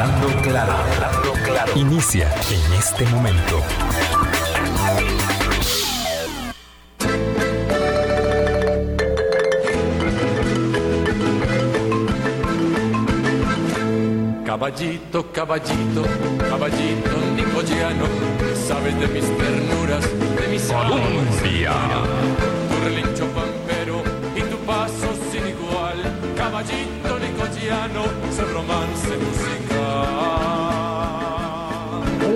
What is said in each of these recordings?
Hablando claro, hablando claro. Inicia en este momento. Caballito, caballito, caballito nicoyano, sabes de mis ternuras, de mis Colombia. Tu relincho pampero y tu paso sin igual, caballito nicoyano, es romance musical.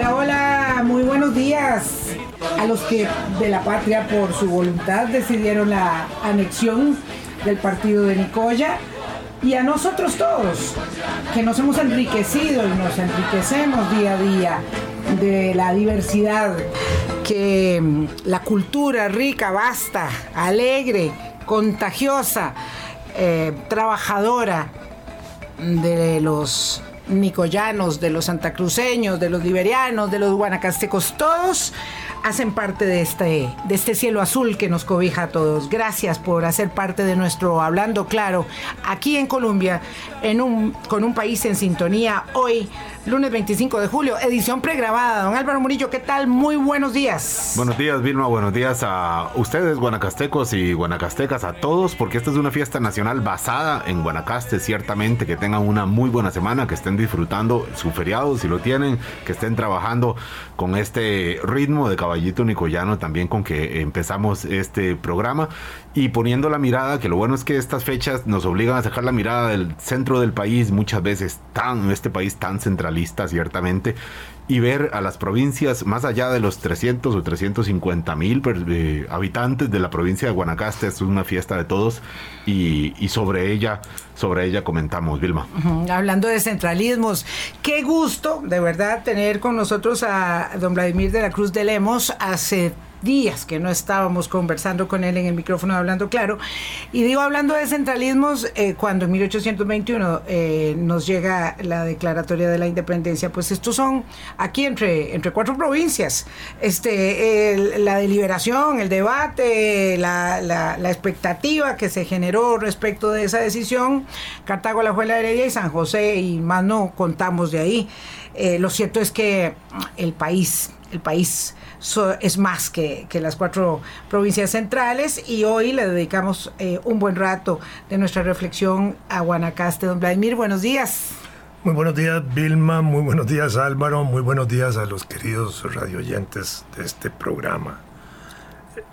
Hola, muy buenos días a los que de la patria por su voluntad decidieron la anexión del partido de Nicoya. Y a nosotros todos que nos hemos enriquecido y nos enriquecemos día a día de la diversidad que mm, la cultura rica, vasta, alegre, contagiosa, eh, trabajadora de los nicoyanos, de los santacruceños, de los liberianos, de los guanacastecos, todos hacen parte de este, de este cielo azul que nos cobija a todos. Gracias por hacer parte de nuestro Hablando Claro aquí en Colombia, en un, con un país en sintonía. Hoy, lunes 25 de julio, edición pregrabada. Don Álvaro Murillo, ¿qué tal? Muy buenos días. Buenos días, Vilma. Buenos días a ustedes, guanacastecos y guanacastecas, a todos, porque esta es una fiesta nacional basada en Guanacaste, ciertamente. Que tengan una muy buena semana, que estén disfrutando su feriado, si lo tienen, que estén trabajando con este ritmo de caballito nicoyano, también con que empezamos este programa y poniendo la mirada, que lo bueno es que estas fechas nos obligan a sacar la mirada del centro del país, muchas veces tan, este país tan centralista, ciertamente, y ver a las provincias más allá de los 300 o 350 mil eh, habitantes de la provincia de Guanacaste. Es una fiesta de todos y, sobre ella, sobre ella comentamos, Vilma. Hablando de centralismos, qué gusto de verdad tener con nosotros a don Vladimir de la Cruz de Lemos hace días que no estábamos conversando con él en el micrófono hablando claro. Y digo hablando de centralismos, eh, cuando en 1821 eh, nos llega la declaratoria de la independencia, pues estos son aquí entre, entre cuatro provincias. Este, la deliberación, el debate, la, la- la expectativa que se generó respecto de esa decisión, Cartago, La Juela, Heredia y San José, y más no contamos de ahí. Eh, lo cierto es que el país, el país so- es más que, que las cuatro provincias centrales y hoy le dedicamos eh, un buen rato de nuestra reflexión a Guanacaste. Don Vladimir, buenos días. Muy buenos días, Vilma. Muy buenos días, Álvaro. Muy buenos días a los queridos radioyentes de este programa.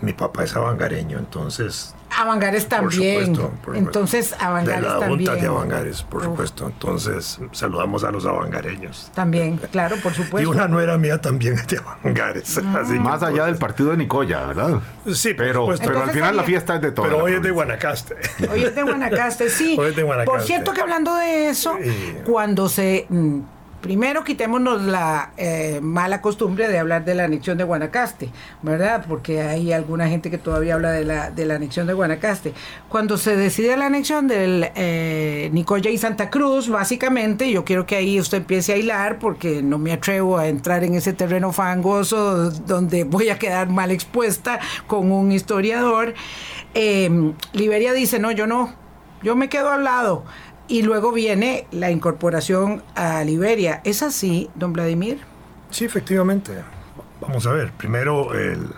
Mi papá es avangareño, entonces. Avangares por también. supuesto, por supuesto. Entonces, Avangares De la también. Junta de Avangares, por Uf. supuesto. Entonces, saludamos a los avangareños. También, claro, por Y supuesto. una nuera mía también es de Avangares. así que Más allá del entonces- partido de Nicoya, ¿verdad? Sí, por pero, supuesto. pero al final la fiesta es de todos. Pero hoy es de Guanacaste. Hoy es de Guanacaste, sí. Hoy es de Guanacaste. Por cierto que hablando de eso, Sí. cuando se... mm, Primero quitémonos la eh, mala costumbre de hablar de la anexión de Guanacaste, ¿verdad? Porque hay alguna gente que todavía habla de la, de la anexión de Guanacaste. Cuando se decide la anexión del eh, Nicoya y Santa Cruz, básicamente, yo quiero que ahí usted empiece a hilar porque no me atrevo a entrar en ese terreno fangoso donde voy a quedar mal expuesta con un historiador. Eh, Liberia dice, no, yo no, yo me quedo al lado. Y luego viene la incorporación a Liberia. ¿Es así, don Vladimir? Sí, efectivamente. Vamos a ver. Primero, el...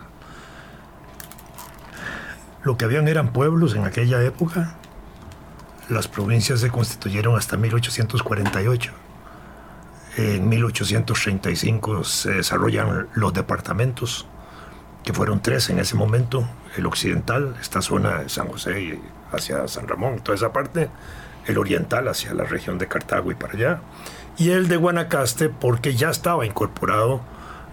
lo que habían eran pueblos en aquella época. Las provincias se constituyeron hasta 1848. En 1835 se desarrollan los departamentos, que fueron tres en ese momento. El occidental, esta zona de San José y hacia San Ramón, toda esa parte. El oriental hacia la región de Cartago y para allá. Y el de Guanacaste porque ya estaba incorporado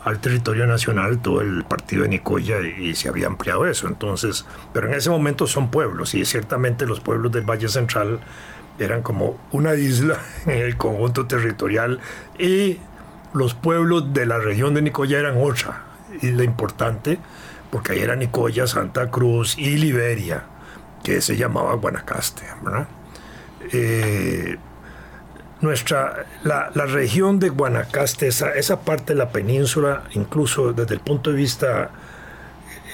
al territorio nacional todo el partido de Nicoya y se había ampliado eso. Entonces, pero en ese momento son pueblos y ciertamente los pueblos del Valle Central eran como una isla en el conjunto territorial y los pueblos de la región de Nicoya eran otra isla importante porque ahí era Nicoya, Santa Cruz y Liberia, que se llamaba Guanacaste. Eh, nuestra, la, la región de Guanacaste, esa, esa parte de la península, incluso desde el punto de vista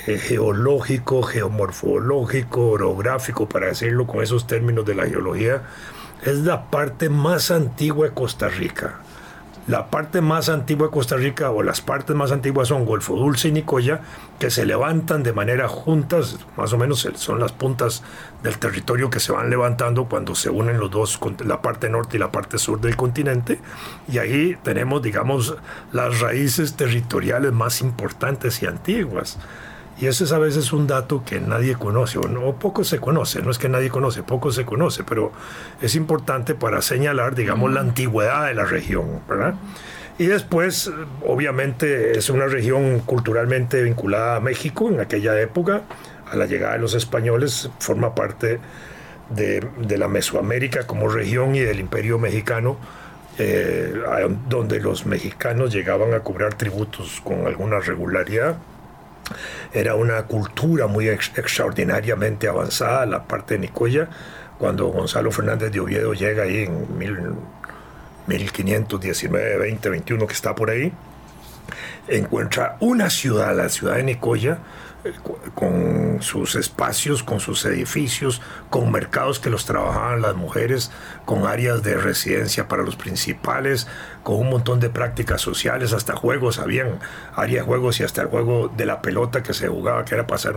eh, geológico, geomorfológico, orográfico, para decirlo con esos términos de la geología, es la parte más antigua de Costa Rica. La parte más antigua de Costa Rica o las partes más antiguas son Golfo Dulce y Nicoya, que se levantan de manera juntas, más o menos son las puntas del territorio que se van levantando cuando se unen los dos, la parte norte y la parte sur del continente. Y ahí tenemos, digamos, las raíces territoriales más importantes y antiguas. Y ese es a veces un dato que nadie conoce, o, no, poco se conoce, no es que nadie conoce, poco se conoce, pero es importante para señalar, digamos, la antigüedad de la región, ¿verdad? Y después, obviamente, es una región culturalmente vinculada a México en aquella época, a la llegada de los españoles, forma parte de, de la Mesoamérica como región y del imperio mexicano, eh, donde los mexicanos llegaban a cobrar tributos con alguna regularidad era una cultura muy extraordinariamente avanzada, la parte de Nicoya, cuando Gonzalo Fernández de Oviedo llega ahí en 1519, 20, 21, que está por ahí, encuentra una ciudad, la ciudad de Nicoya, con sus espacios, con sus edificios, con mercados que los trabajaban las mujeres, con áreas de residencia para los principales, con un montón de prácticas sociales, hasta juegos, habían áreas de juegos y hasta el juego de la pelota que se jugaba, que era pasar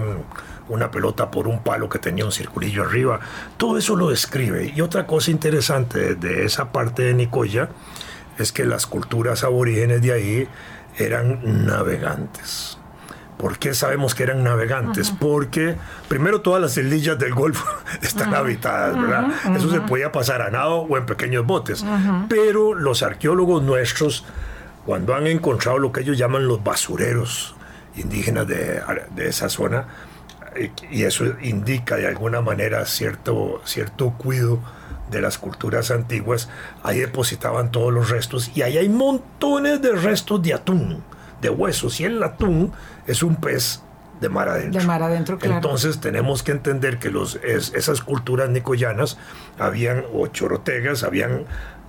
una pelota por un palo que tenía un circulillo arriba. Todo eso lo describe. Y otra cosa interesante de esa parte de Nicoya es que las culturas aborígenes de ahí eran navegantes ¿Por qué sabemos que eran navegantes? Porque primero todas las islillas del Golfo están habitadas, ¿verdad? Eso se podía pasar a nado o en pequeños botes. Pero los arqueólogos nuestros, cuando han encontrado lo que ellos llaman los basureros indígenas de, esa zona, eh, y eso indica de alguna manera cierto, cierto cuidado de las culturas antiguas, ahí depositaban todos los restos y ahí hay montones de restos de atún de huesos y el atún es un pez de mar adentro. De mar adentro, claro. Entonces tenemos que entender que los, esas culturas nicoyanas habían, o chorotegas, habían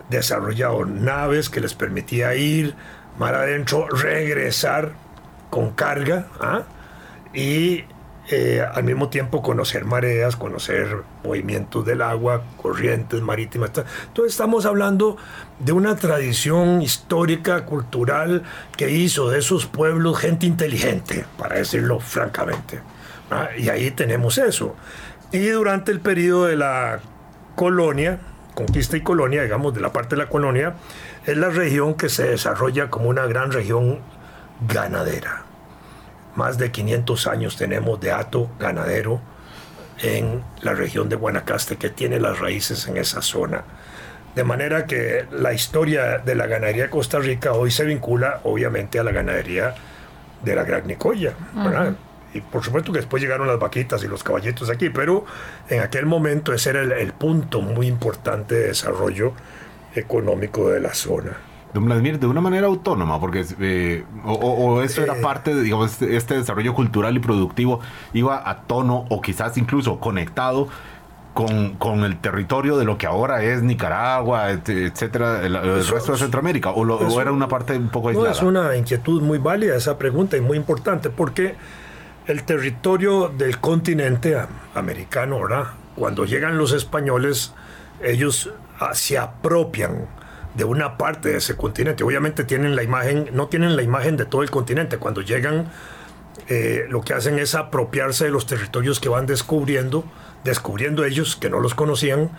desarrollado naves que les permitía ir mar adentro, regresar con carga ¿ah? y eh, al mismo tiempo conocer mareas, conocer movimientos del agua, corrientes marítimas. Entonces estamos hablando de una tradición histórica, cultural, que hizo de esos pueblos gente inteligente, para decirlo francamente. Y ahí tenemos eso. Y durante el periodo de la colonia, conquista y colonia, digamos, de la parte de la colonia, es la región que se desarrolla como una gran región ganadera más de 500 años tenemos de hato ganadero en la región de Guanacaste que tiene las raíces en esa zona. De manera que la historia de la ganadería de Costa Rica hoy se vincula obviamente a la ganadería de la Gran Nicoya. Y por supuesto que después llegaron las vaquitas y los caballitos aquí, pero en aquel momento ese era el punto muy importante de desarrollo económico de la zona. Don Vladimir, de una manera autónoma, porque eh, o, eso era eh. parte de, digamos, este, este, desarrollo cultural y productivo iba a tono o quizás incluso conectado con, con el territorio de lo que ahora es Nicaragua, etcétera, el, resto de Centroamérica, o, era una parte un poco aislada. No, es una inquietud muy válida esa pregunta y muy importante, porque el territorio del continente americano, ¿verdad? Cuando llegan los españoles, ellos ah, se apropian de una parte de ese continente. Obviamente tienen la imagen, no tienen la imagen de todo el continente. Cuando llegan, eh, lo que hacen es apropiarse de los territorios que van descubriendo, descubriendo ellos que no los conocían,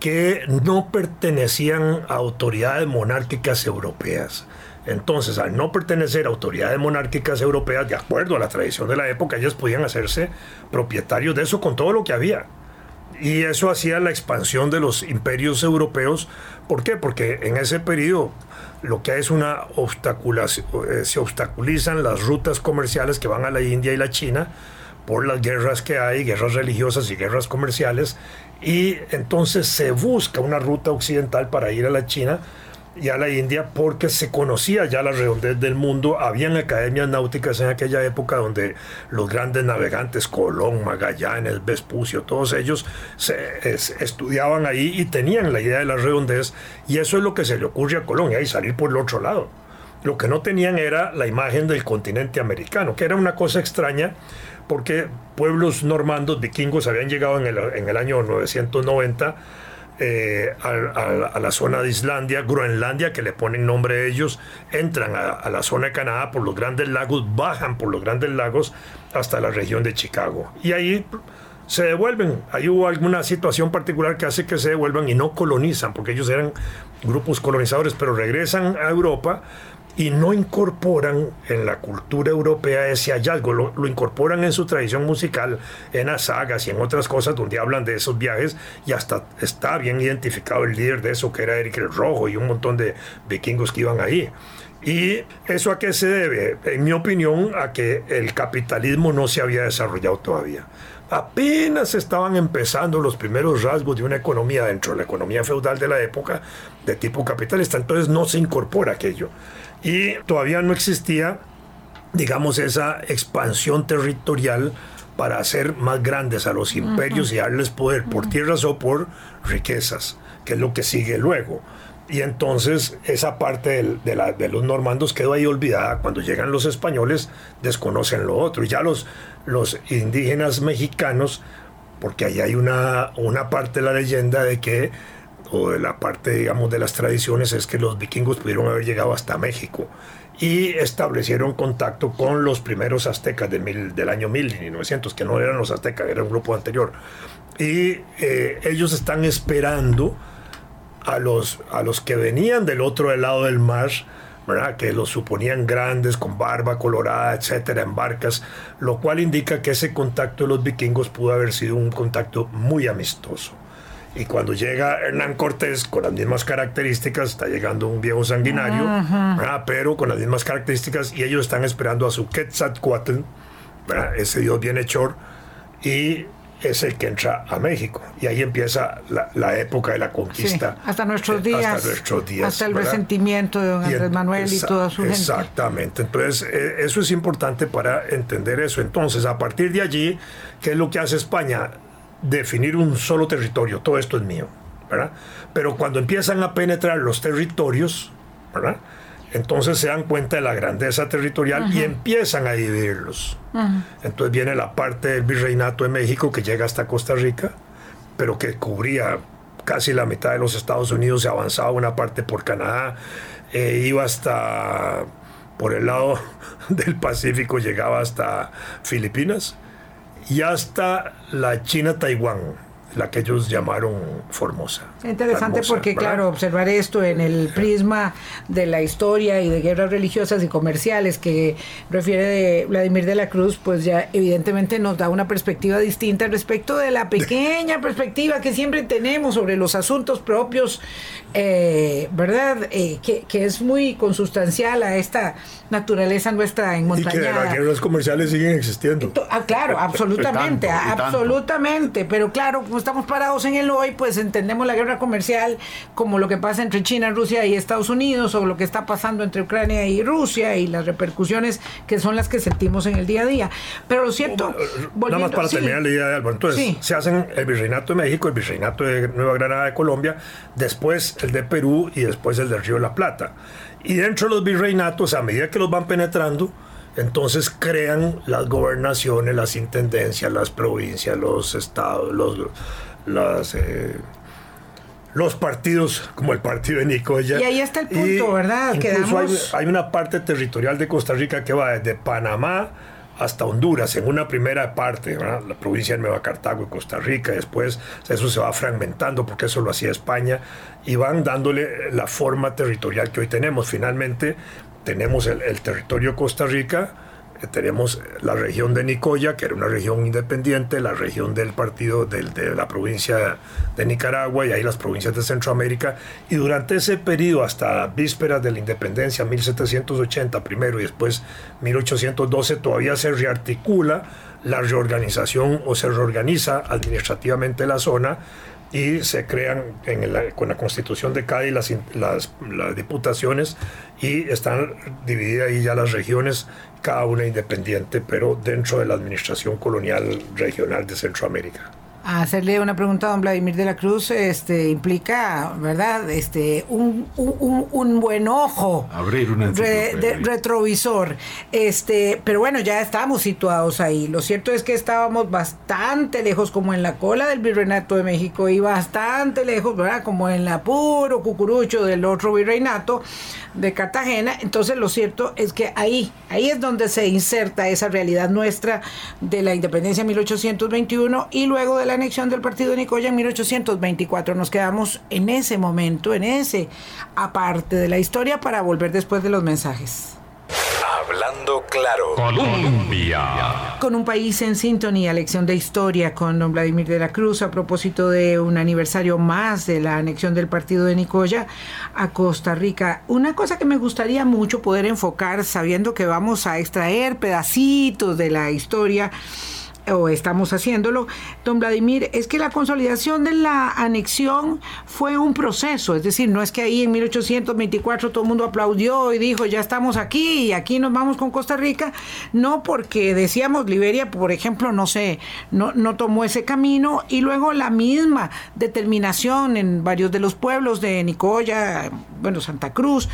que no pertenecían a autoridades monárquicas europeas. Entonces, al no pertenecer a autoridades monárquicas europeas, de acuerdo a la tradición de la época, ellos podían hacerse propietarios de eso con todo lo que había. Y eso hacía la expansión de los imperios europeos. ¿Por qué? Porque en ese periodo lo que es una obstaculación, eh, se obstaculizan las rutas comerciales que van a la India y la China por las guerras que hay, guerras religiosas y guerras comerciales, y entonces se busca una ruta occidental para ir a la China y a la India porque se conocía ya la redondez del mundo. Habían academias náuticas en aquella época donde los grandes navegantes, Colón, Magallanes, Vespucio, todos ellos se, estudiaban ahí y tenían la idea de la redondez. Y eso es lo que se le ocurre a Colón, y ahí salir por el otro lado. Lo que no tenían era la imagen del continente americano, que era una cosa extraña porque pueblos normandos, vikingos, habían llegado en el, en el año 990 eh, a, la zona de Islandia, Groenlandia, que le ponen nombre a ellos, entran a, a la zona de Canadá por los grandes lagos, bajan por los grandes lagos hasta la región de Chicago. Y ahí se devuelven. Ahí hubo alguna situación particular que hace que se devuelvan y no colonizan, porque ellos eran grupos colonizadores, pero regresan a Europa y no incorporan en la cultura europea ese hallazgo, lo, lo incorporan en su tradición musical, en las sagas y en otras cosas donde hablan de esos viajes y hasta está bien identificado el líder de eso que era Eric el Rojo y un montón de vikingos que iban ahí. ¿Y eso a qué se debe? En mi opinión, a que el capitalismo no se había desarrollado todavía. Apenas estaban empezando los primeros rasgos de una economía dentro de la economía feudal de la época de tipo capitalista, entonces no se incorpora aquello. Y todavía no existía, digamos, esa expansión territorial para hacer más grandes a los imperios y darles poder por tierras o por riquezas, que es lo que sigue luego. Y entonces esa parte del- de, la- de los normandos quedó ahí olvidada. Cuando llegan los españoles desconocen lo otro. Y ya los, los indígenas mexicanos, porque ahí hay una, una parte de la leyenda de que, de la parte, digamos, de las tradiciones, es que los vikingos pudieron haber llegado hasta México. Y establecieron contacto con los primeros aztecas del año 1900, que no eran los aztecas, era un grupo anterior. Y eh, ellos están esperando a los, a los que venían del otro lado del mar, ¿verdad? que los suponían grandes, con barba colorada, etcétera, en barcas, lo cual indica que ese contacto de los vikingos pudo haber sido un contacto muy amistoso. Y cuando llega Hernán Cortés con las mismas características, está llegando un viejo sanguinario, ¿verdad? pero con las mismas características, y ellos están esperando a su Quetzalcoatl, ¿verdad? ese dios bienhechor, y es el que entra a México. Y ahí empieza la, la época de la Sí, conquista. hasta nuestros días. Hasta nuestros días. Hasta el ¿verdad? resentimiento de don Andrés Manuel y toda su gente. Exactamente. Entonces, eh, eso es importante para entender eso. Entonces, a partir de allí, ¿qué es lo que hace España? Definir un solo territorio. Todo esto es mío. ¿verdad? Pero cuando empiezan a penetrar los territorios, ¿verdad? entonces se dan cuenta de la grandeza territorial y empiezan a dividirlos. Entonces viene la parte del virreinato de México que llega hasta Costa Rica, pero que cubría casi la mitad de los Estados Unidos, se avanzaba una parte por Canadá, eh, iba hasta por el lado del Pacífico, llegaba hasta Filipinas y hasta la China-Taiwán, la que ellos llamaron Formosa. Interesante porque, ¿verdad? claro, observar esto en el prisma de la historia y de guerras religiosas y comerciales que refiere de Vladimir de la Cruz, pues ya evidentemente nos da una perspectiva distinta respecto de la pequeña perspectiva que siempre tenemos sobre los asuntos propios, eh, ¿verdad? Eh, que, que es muy consustancial a esta naturaleza nuestra Y que las guerras comerciales siguen existiendo. Ah, claro, absolutamente, tanto, absolutamente. Pero claro, como estamos parados en el hoy, pues entendemos la guerra comercial como lo que pasa entre China, Rusia y Estados Unidos, o lo que está pasando entre Ucrania y Rusia, y las repercusiones que son las que sentimos en el día a día. Pero lo cierto, Nada más para sí, terminar la idea de Álvaro. Entonces, Sí. se hacen el Virreinato de México, el Virreinato de Nueva Granada de Colombia, después el de Perú y después el del Río de la Plata. Y dentro de los virreinatos, a medida que los van penetrando, entonces crean las gobernaciones, las intendencias, las provincias, los estados, los, las, eh, los partidos, como el partido de Nicoya. Y ahí está el punto, ¿verdad? Incluso hay, una parte territorial de Costa Rica que va desde Panamá hasta Honduras, en una primera parte, ¿verdad? la provincia de Nueva Cartago y Costa Rica, después eso se va fragmentando porque eso lo hacía España, y van dándole la forma territorial que hoy tenemos. Finalmente tenemos el, territorio Costa Rica, eh, tenemos la región de Nicoya, que era una región independiente, la región del partido de la provincia de Nicaragua y ahí las provincias de Centroamérica. Y durante ese periodo, hasta vísperas de la independencia, 1780 primero y después 1812, todavía se rearticula la reorganización o se reorganiza administrativamente la zona y se crean en la- con la constitución de Cádiz las, las, las diputaciones y están divididas ahí ya las regiones, cada una independiente, pero dentro de la administración colonial regional de Centroamérica. Hacerle una pregunta a don Vladimir de la Cruz este, implica, ¿verdad? Este, un, un, un buen ojo. Abrir una re- de- retrovisor. Este, pero bueno, ya estábamos situados ahí. Lo cierto es que estábamos bastante lejos, como en la cola del virreinato de México, y bastante lejos, ¿verdad? Como en la puro cucurucho del otro virreinato de Cartagena. Entonces, lo cierto es que ahí, ahí es donde se inserta esa realidad nuestra de la independencia en 1821 y luego de la anexión del partido de Nicoya en 1824. Nos quedamos en ese momento, en ese aparte de la historia para volver después de los mensajes. Hablando claro. Colombia. Con un país en sintonía, lección de historia con don Vladimir de la Cruz a propósito de un aniversario más de la anexión del partido de Nicoya a Costa Rica. Una cosa que me gustaría mucho poder enfocar, sabiendo que vamos a extraer pedacitos de la historia o estamos haciéndolo, don Vladimir, es que la consolidación de la anexión fue un proceso, es decir, no es que ahí en 1824 todo el mundo aplaudió y dijo, ya estamos aquí y aquí nos vamos con Costa Rica, no porque decíamos Liberia, por ejemplo, no sé, no, no tomó ese camino y luego la misma determinación en varios de los pueblos de Nicoya, bueno, Santa Cruz,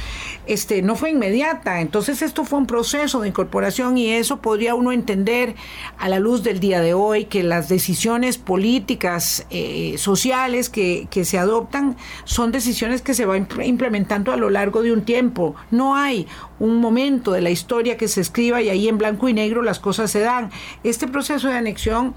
este, no fue inmediata, entonces esto fue un proceso de incorporación y eso podría uno entender a la luz del día de hoy que las decisiones políticas, eh, sociales que, que, se adoptan son decisiones que se van implementando a lo largo de un tiempo. No hay un momento de la historia que se escriba y ahí en blanco y negro las cosas se dan. Este proceso de anexión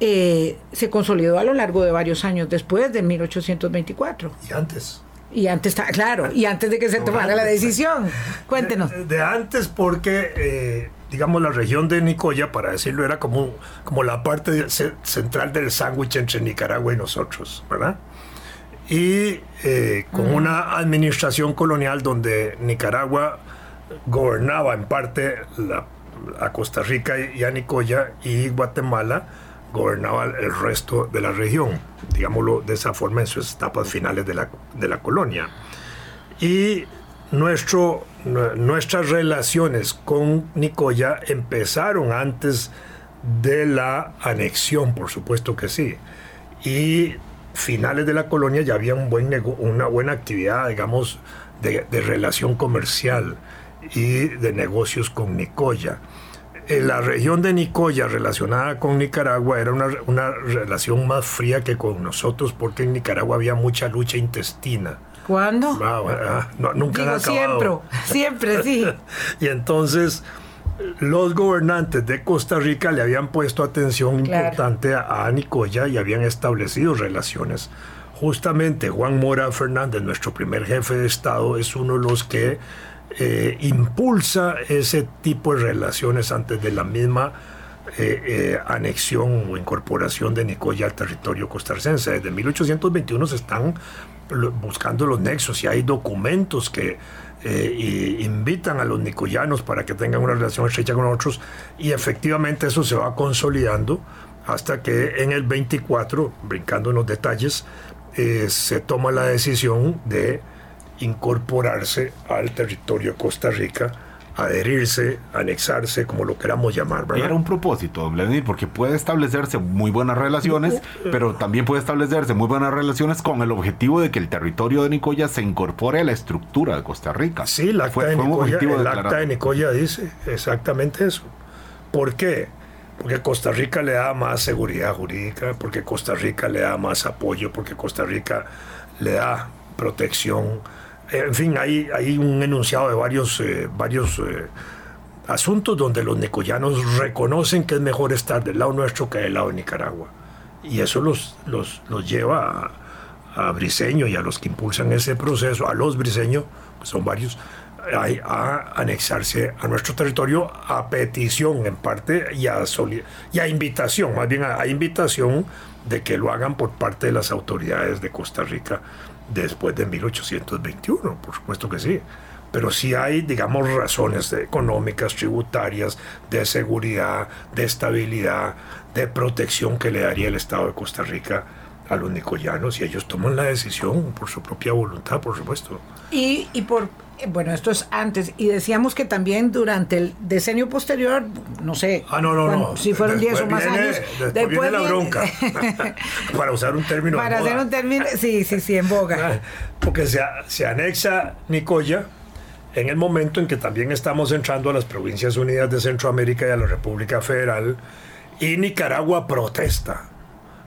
eh, se consolidó a lo largo de varios años después de 1824. Y antes. Y antes, claro, y antes de que se tomara la decisión. Cuéntenos. De, de antes porque... Eh, digamos, la región de Nicoya, para decirlo, era como, como la parte de, central del sándwich entre Nicaragua y nosotros, ¿verdad? Y eh, con uh -huh. una administración colonial donde Nicaragua gobernaba en parte la, a Costa Rica y a Nicoya y Guatemala gobernaba el resto de la región, digámoslo de esa forma en sus etapas finales de la, de la colonia. Y nuestro, nuestras relaciones con Nicoya empezaron antes de la anexión, por supuesto que sí. Y finales de la colonia ya había un buen una buena actividad, digamos, de, relación comercial y de negocios con Nicoya. En la región de Nicoya relacionada con Nicaragua era una, una relación más fría que con nosotros porque en Nicaragua había mucha lucha intestina. ¿Cuándo? No, no, nunca Digo, siempre, siempre, sí. y entonces los gobernantes de Costa Rica le habían puesto atención claro. importante a, a, Nicoya y habían establecido relaciones. Justamente Juan Mora Fernández, nuestro primer jefe de Estado, es uno de los que eh, impulsa ese tipo de relaciones antes de la misma eh, eh, anexión o incorporación de Nicoya al territorio costarricense. Desde 1821 se están buscando los nexos y hay documentos que eh, invitan a los nicoyanos para que tengan una relación estrecha con nosotros y efectivamente eso se va consolidando hasta que en el 24, brincando en los detalles, eh, se toma la decisión de incorporarse al territorio de Costa Rica adherirse, anexarse, como lo queramos llamar. ¿verdad? Era un propósito, don Vladimir, porque puede establecerse muy buenas relaciones, pero también puede establecerse muy buenas relaciones con el objetivo de que el territorio de Nicoya se incorpore a la estructura de Costa Rica. Sí, el acta, fue, de, fue Nicoya, el acta de Nicoya dice exactamente eso. ¿Por qué? Porque Costa Rica le da más seguridad jurídica, porque Costa Rica le da más apoyo, porque Costa Rica le da protección en fin, hay, un enunciado de varios, eh, varios eh, asuntos donde los nicoyanos reconocen que es mejor estar del lado nuestro que del lado de Nicaragua. Y eso los, los, los lleva a, a, y a los que impulsan ese proceso, a los briseños, que son varios, a, anexarse a nuestro territorio a petición en parte y a, invitación, más bien a invitación de que lo hagan por parte de las autoridades de Costa Rica después de 1821, por supuesto que sí. Pero sí hay, digamos, razones económicas, tributarias, de seguridad, de estabilidad, de protección que le daría el Estado de Costa Rica a los nicoyanos y ellos toman la decisión por su propia voluntad, por supuesto. Y, y por bueno, esto es antes, y decíamos que también durante el decenio posterior, no sé, Ah, no, no, no. si fueron 10 o Después más viene- años, Después, viene la bronca. Para usar un término. para moda. hacer un término, sí, sí, sí, en boga. Porque se, se anexa Nicoya en el momento en que también estamos entrando a las Provincias Unidas de Centroamérica y a la República Federal y Nicaragua protesta.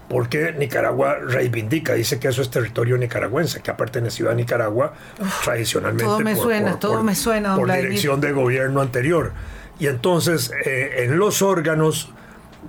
Porque Nicaragua reivindica, dice que eso es territorio nicaragüense, que ha pertenecido a Nicaragua tradicionalmente. todo me suena, todo me suena, Por dirección de gobierno anterior. Y entonces, eh, en los órganos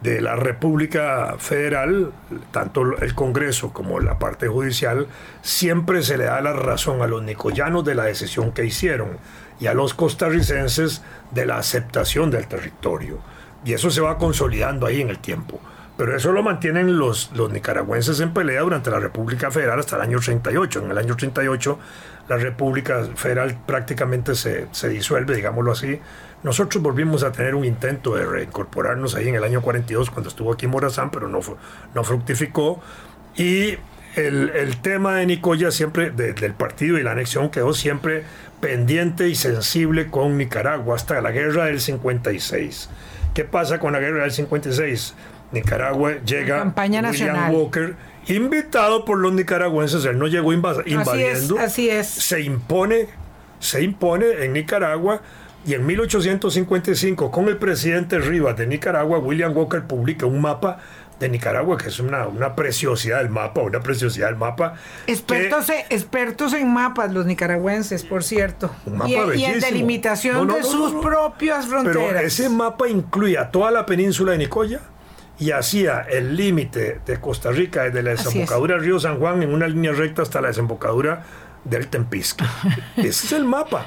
de la República Federal, tanto el Congreso como la parte judicial, siempre se le da la razón a los nicoyanos de la decisión que hicieron y a los costarricenses de la aceptación del territorio. Y eso se va consolidando ahí en el tiempo. Pero eso lo mantienen los, los nicaragüenses en pelea durante la República Federal hasta el año 38. En el año 38 la República Federal prácticamente se, se disuelve, digámoslo así. Nosotros volvimos a tener un intento de reincorporarnos ahí en el año 42 cuando estuvo aquí Morazán, pero no, no fructificó. Y el, el tema de Nicoya siempre, de- del partido y la anexión, quedó siempre pendiente y sensible con Nicaragua hasta la guerra del 56. ¿Qué pasa con la guerra del 56? Nicaragua llega campaña William nacional. Walker, invitado por los nicaragüenses, él no llegó invas- invadiendo, así es. se impone, se impone en Nicaragua y en 1855 con el presidente Rivas de Nicaragua, William Walker publica un mapa de Nicaragua que es una, una preciosidad del mapa, una preciosidad del mapa. Expertos, en- expertos en mapas, los nicaragüenses, por cierto. Un mapa y, y en delimitación No, no, de no, sus propias fronteras. Pero ese mapa incluía toda la península de Nicoya y hacía el límite de Costa Rica desde la es. desembocadura del río San Juan en una línea recta hasta la desembocadura del Tempisque. Ese es el mapa.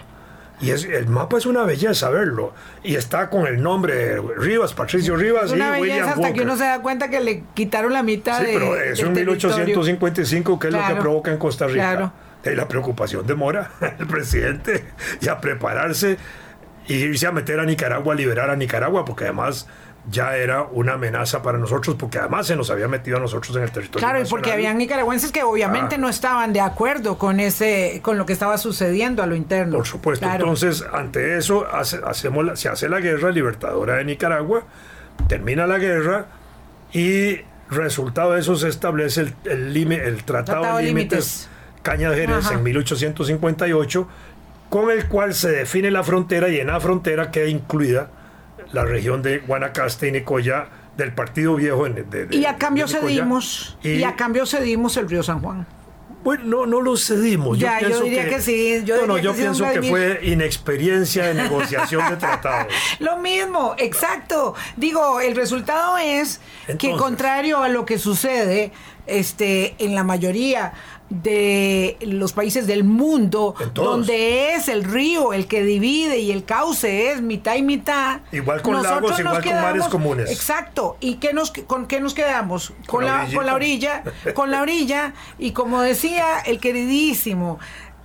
Y es, el mapa es una belleza verlo. Y está con el nombre de Rivas, Patricio Rivas Es y una William hasta que Walker. uno se da cuenta que le quitaron la mitad Sí, de. pero eso en del territorio. 1855, que es lo Claro, que provoca en Costa Rica. claro. De la preocupación de Mora, el presidente, y a prepararse y irse a meter a Nicaragua, a liberar a Nicaragua, porque además ya era una amenaza para nosotros, porque además se nos había metido a nosotros en el territorio. Claro, y porque habían nicaragüenses que obviamente Ah. no estaban de acuerdo con ese, con lo que estaba sucediendo a lo interno. Por supuesto. Claro. Entonces, ante eso, hace- hacemos la- se hace la guerra libertadora de Nicaragua, termina la guerra y resultado de eso se establece el, el, el Tratado, Tratado de Límites Límites. Caña de Jerez Ajá. en 1858, con el cual se define la frontera y en la frontera queda incluida la región de Guanacaste y Nicoya del Partido Viejo. de- de- y a cambio cedimos, y, Y- a cambio cedimos el río San Juan. bueno, no, no lo cedimos. Ya, yo pienso diría que sí, yo no, no, yo que pienso que fue inexperiencia de negociación de tratados. Lo mismo, exacto. Digo, el resultado es que contrario a lo que sucede este, en la mayoría de los países del mundo, donde es el río el que divide y el cauce es mitad y mitad. Igual con nosotros lagos, igual con mares comunes. Exacto. ¿Y qué nos, con qué nos quedamos? Con, Con la la, con la orilla, con la orilla. Y como decía el queridísimo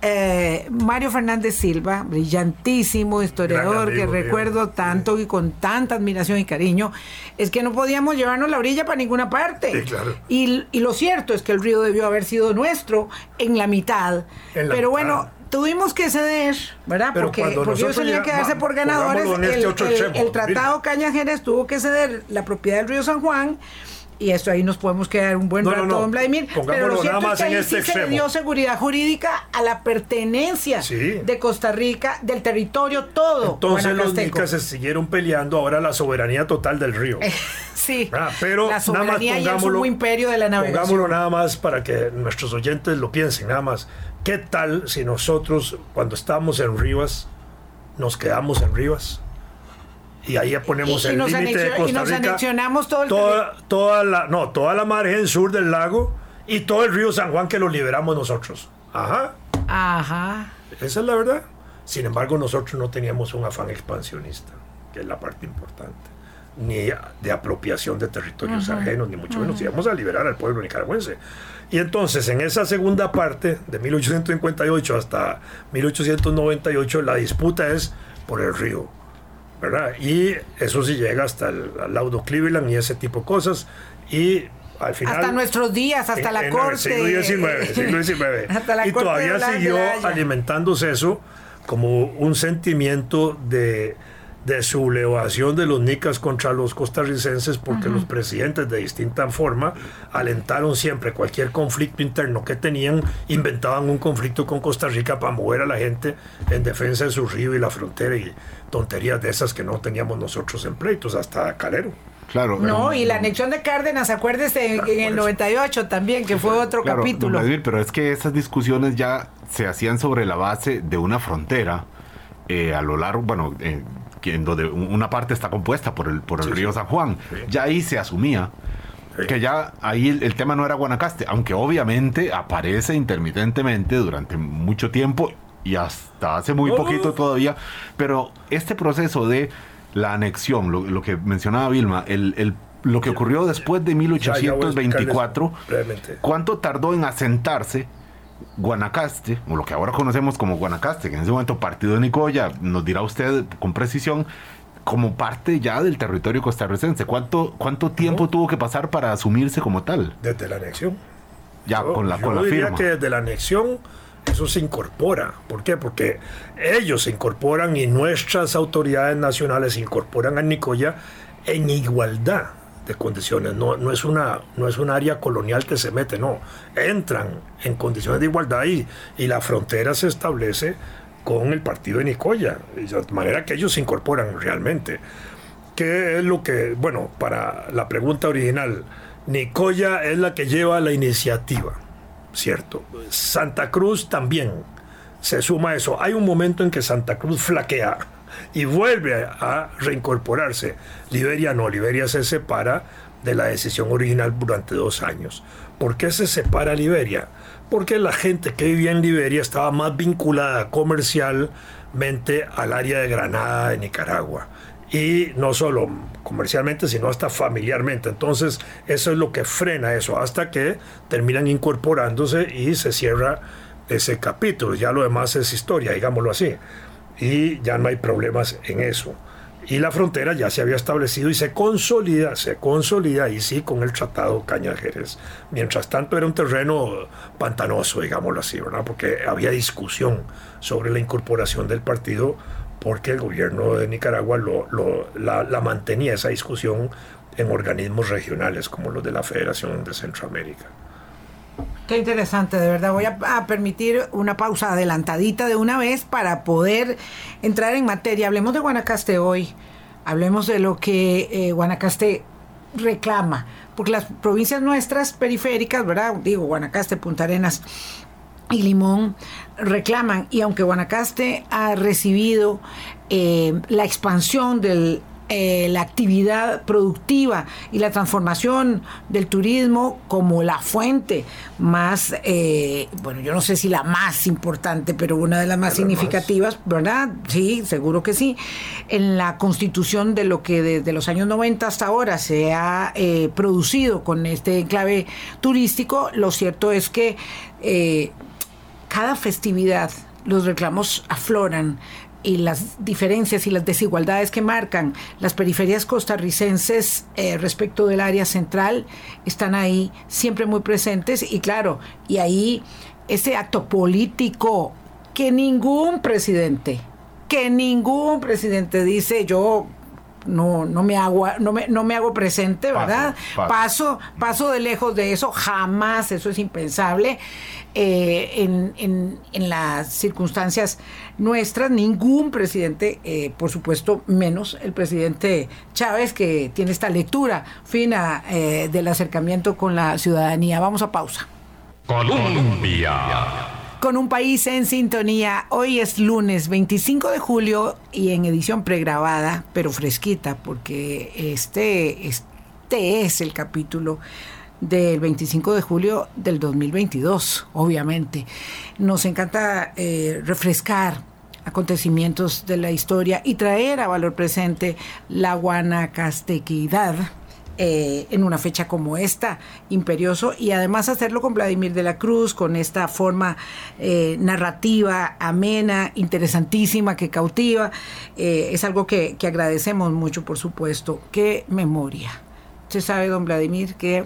eh, Mario Fernández Silva, brillantísimo historiador que recuerdo tanto y con tanta admiración y cariño, es que no podíamos llevarnos la orilla para ninguna parte. Sí, claro. y, y lo cierto es que el río debió haber sido nuestro en la mitad. En la Pero mitad. bueno, tuvimos que ceder, ¿verdad? Pero porque porque ellos tenían que darse por ganadores. este el, el- el tratado. Cañajeres tuvo que ceder la propiedad del río San Juan. Y esto ahí nos podemos quedar un buen No, no, rato, no. don Vladimir. Pero Pongámoslo lo cierto nada es que más en ahí este sí se le extremo. dio seguridad jurídica a la pertenencia Sí. de Costa Rica, del territorio todo. Entonces los nicas se siguieron peleando ahora la soberanía total del río. Sí, Ah, pero la nada más soberanía y el pongámoslo, imperio de la navegación. pongámoslo nada más para que nuestros oyentes lo piensen, nada más. ¿Qué tal si nosotros, cuando estamos en Rivas, nos quedamos en Rivas? Y ahí ponemos Y- y el límite de anexio- y Costa nos Rica. anexionamos todo el toda, toda la, no, toda la margen sur del lago y todo el río San Juan que lo liberamos nosotros. Ajá. Ajá. Esa es la verdad. Sin embargo, nosotros no teníamos un afán expansionista, que es la parte importante, ni de apropiación de territorios ajenos, ni mucho menos. Íbamos a liberar al pueblo nicaragüense. Y entonces, en esa segunda parte, de 1858 hasta 1898, la disputa es por el río. ¿Verdad? Y eso sí llega hasta el laudo Cleveland y ese tipo de cosas. Y al final. Hasta nuestros días, hasta en- la en corte. el siglo XIX, siglo XIX. Hasta la y corte todavía siguió alimentándose eso como un sentimiento de, de sublevación de los nicas contra los costarricenses porque los presidentes de distinta forma alentaron siempre cualquier conflicto interno que tenían, inventaban un conflicto con Costa Rica para mover a la gente en defensa de su río y la frontera y tonterías de esas que no teníamos nosotros en pleitos, hasta Calero. Claro. No, y la anexión de Cárdenas, acuérdese, en, en el 98 también, que fue otro Claro, capítulo. Vladimir, pero es que esas discusiones ya se hacían sobre la base de una frontera eh, a lo largo, bueno, eh, en donde un- una parte está compuesta por el, por el Sí, río sí. San Juan. Sí. Ya ahí se asumía que ya ahí el, el tema no era Guanacaste, aunque obviamente aparece intermitentemente durante mucho tiempo y hasta hace muy poquito todavía, pero este proceso de la anexión, lo, lo que mencionaba Vilma, el, el- lo que ocurrió después de Ya, ya voy a explicarles 1824, brevemente. ¿cuánto tardó en asentarse Guanacaste, o lo que ahora conocemos como Guanacaste, que en ese momento partido de Nicoya, nos dirá usted con precisión, como parte ya del territorio costarricense? ¿Cuánto, cuánto tiempo tuvo que pasar para asumirse como tal? Desde la anexión. Ya Yo- con la, yo con la diría firma. que desde la anexión eso se incorpora. ¿Por qué? Porque ellos se incorporan y nuestras autoridades nacionales se incorporan a Nicoya en igualdad de condiciones. No, no, es una, no es un área colonial que se mete, no. Entran en condiciones de igualdad y, y la frontera se establece con el partido de Nicoya. De manera que ellos se incorporan realmente. ¿Qué es lo que, bueno, para la pregunta original, Nicoya es la que lleva la iniciativa, ¿cierto? Santa Cruz también se suma a eso. Hay un momento en que Santa Cruz flaquea y vuelve a reincorporarse. Liberia no, Liberia se separa de la decisión original durante dos años. ¿Por qué se separa Liberia? Porque la gente que vivía en Liberia estaba más vinculada comercialmente al área de Granada de Nicaragua y no solo comercialmente, sino hasta familiarmente. Entonces, eso es lo que frena eso, hasta que terminan incorporándose y se cierra ese capítulo. Ya lo demás es historia, digámoslo así. Y ya no hay problemas en eso. Y la frontera ya se había establecido y se consolida, se consolida y sí con el Tratado Cañajeres. Mientras tanto era un terreno pantanoso, digámoslo así, ¿verdad? Porque había discusión sobre la incorporación del partido porque el gobierno de Nicaragua lo, lo- la, la mantenía esa discusión en organismos regionales como los de la Federación de Centroamérica. Qué interesante, de verdad. Voy a, permitir una pausa adelantadita de una vez para poder entrar en materia. Hablemos de Guanacaste hoy. Hablemos de lo que eh, Guanacaste reclama. Porque las provincias nuestras periféricas, ¿verdad? Digo, Guanacaste, Punta Arenas y Limón reclaman. Y aunque Guanacaste ha recibido eh, la expansión de la actividad productiva y la transformación del turismo como la fuente más, eh, bueno, yo no sé si la más importante, pero una de las más significativas, ¿verdad? Sí, seguro que sí, en la constitución de lo que desde los años 90 hasta ahora se ha eh, producido con este enclave turístico, lo cierto es que eh, cada festividad los reclamos afloran y las diferencias y las desigualdades que marcan las periferias costarricenses eh, respecto del área central están ahí siempre muy presentes. Y claro, y ahí ese acto político que ningún presidente, que ningún presidente dice yo no, no me hago no me, no me hago presente, Paso, ¿verdad? paso. paso, paso de lejos de eso, jamás, eso es impensable. Eh, en, en- en las circunstancias nuestras, ningún presidente, eh, por supuesto, menos el presidente Chávez, que tiene esta lectura fina eh, del acercamiento con la ciudadanía. Vamos a pausa. Colombia. Con un país en sintonía, hoy es lunes 25 de julio y en edición pregrabada, pero fresquita, porque este, este es el capítulo del 25 de julio del 2022, obviamente. Nos encanta eh, refrescar acontecimientos de la historia y traer a valor presente la guanacastequidad eh, en una fecha como esta, imperioso, y además hacerlo con Vladimir de la Cruz, con esta forma eh, narrativa, amena, interesantísima, que cautiva, eh, es algo que, que agradecemos mucho, por supuesto. Qué memoria. Usted sabe, don Vladimir, que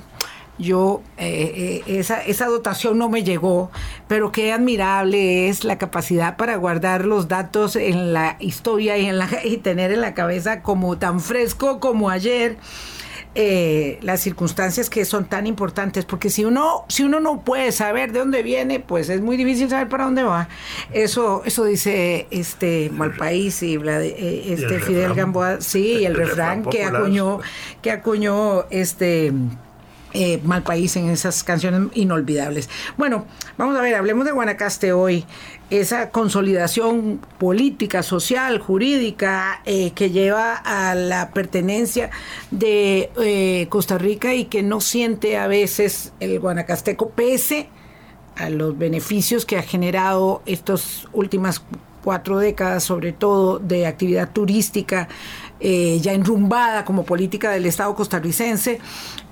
yo esa, esa dotación no me llegó, pero qué admirable es la capacidad para guardar los datos en la historia y, en la, y tener en la cabeza como tan fresco como ayer. Eh, las circunstancias que son tan importantes, porque si uno, si uno no puede saber de dónde viene, pues es muy difícil saber para dónde va. Eso, eso dice este Malpaís y Vlad- eh, este el Fidel. Gamboa, sí, el, El refrán refrán que acuñó, que acuñó este eh, Malpaís en esas canciones inolvidables. Bueno, vamos a ver, hablemos de Guanacaste hoy. Esa consolidación política, social, jurídica eh, que lleva a la pertenencia de eh, Costa Rica y que no siente a veces el guanacasteco, pese a los beneficios que ha generado estas últimas cuatro décadas, sobre todo de actividad turística eh, ya enrumbada como política del Estado costarricense,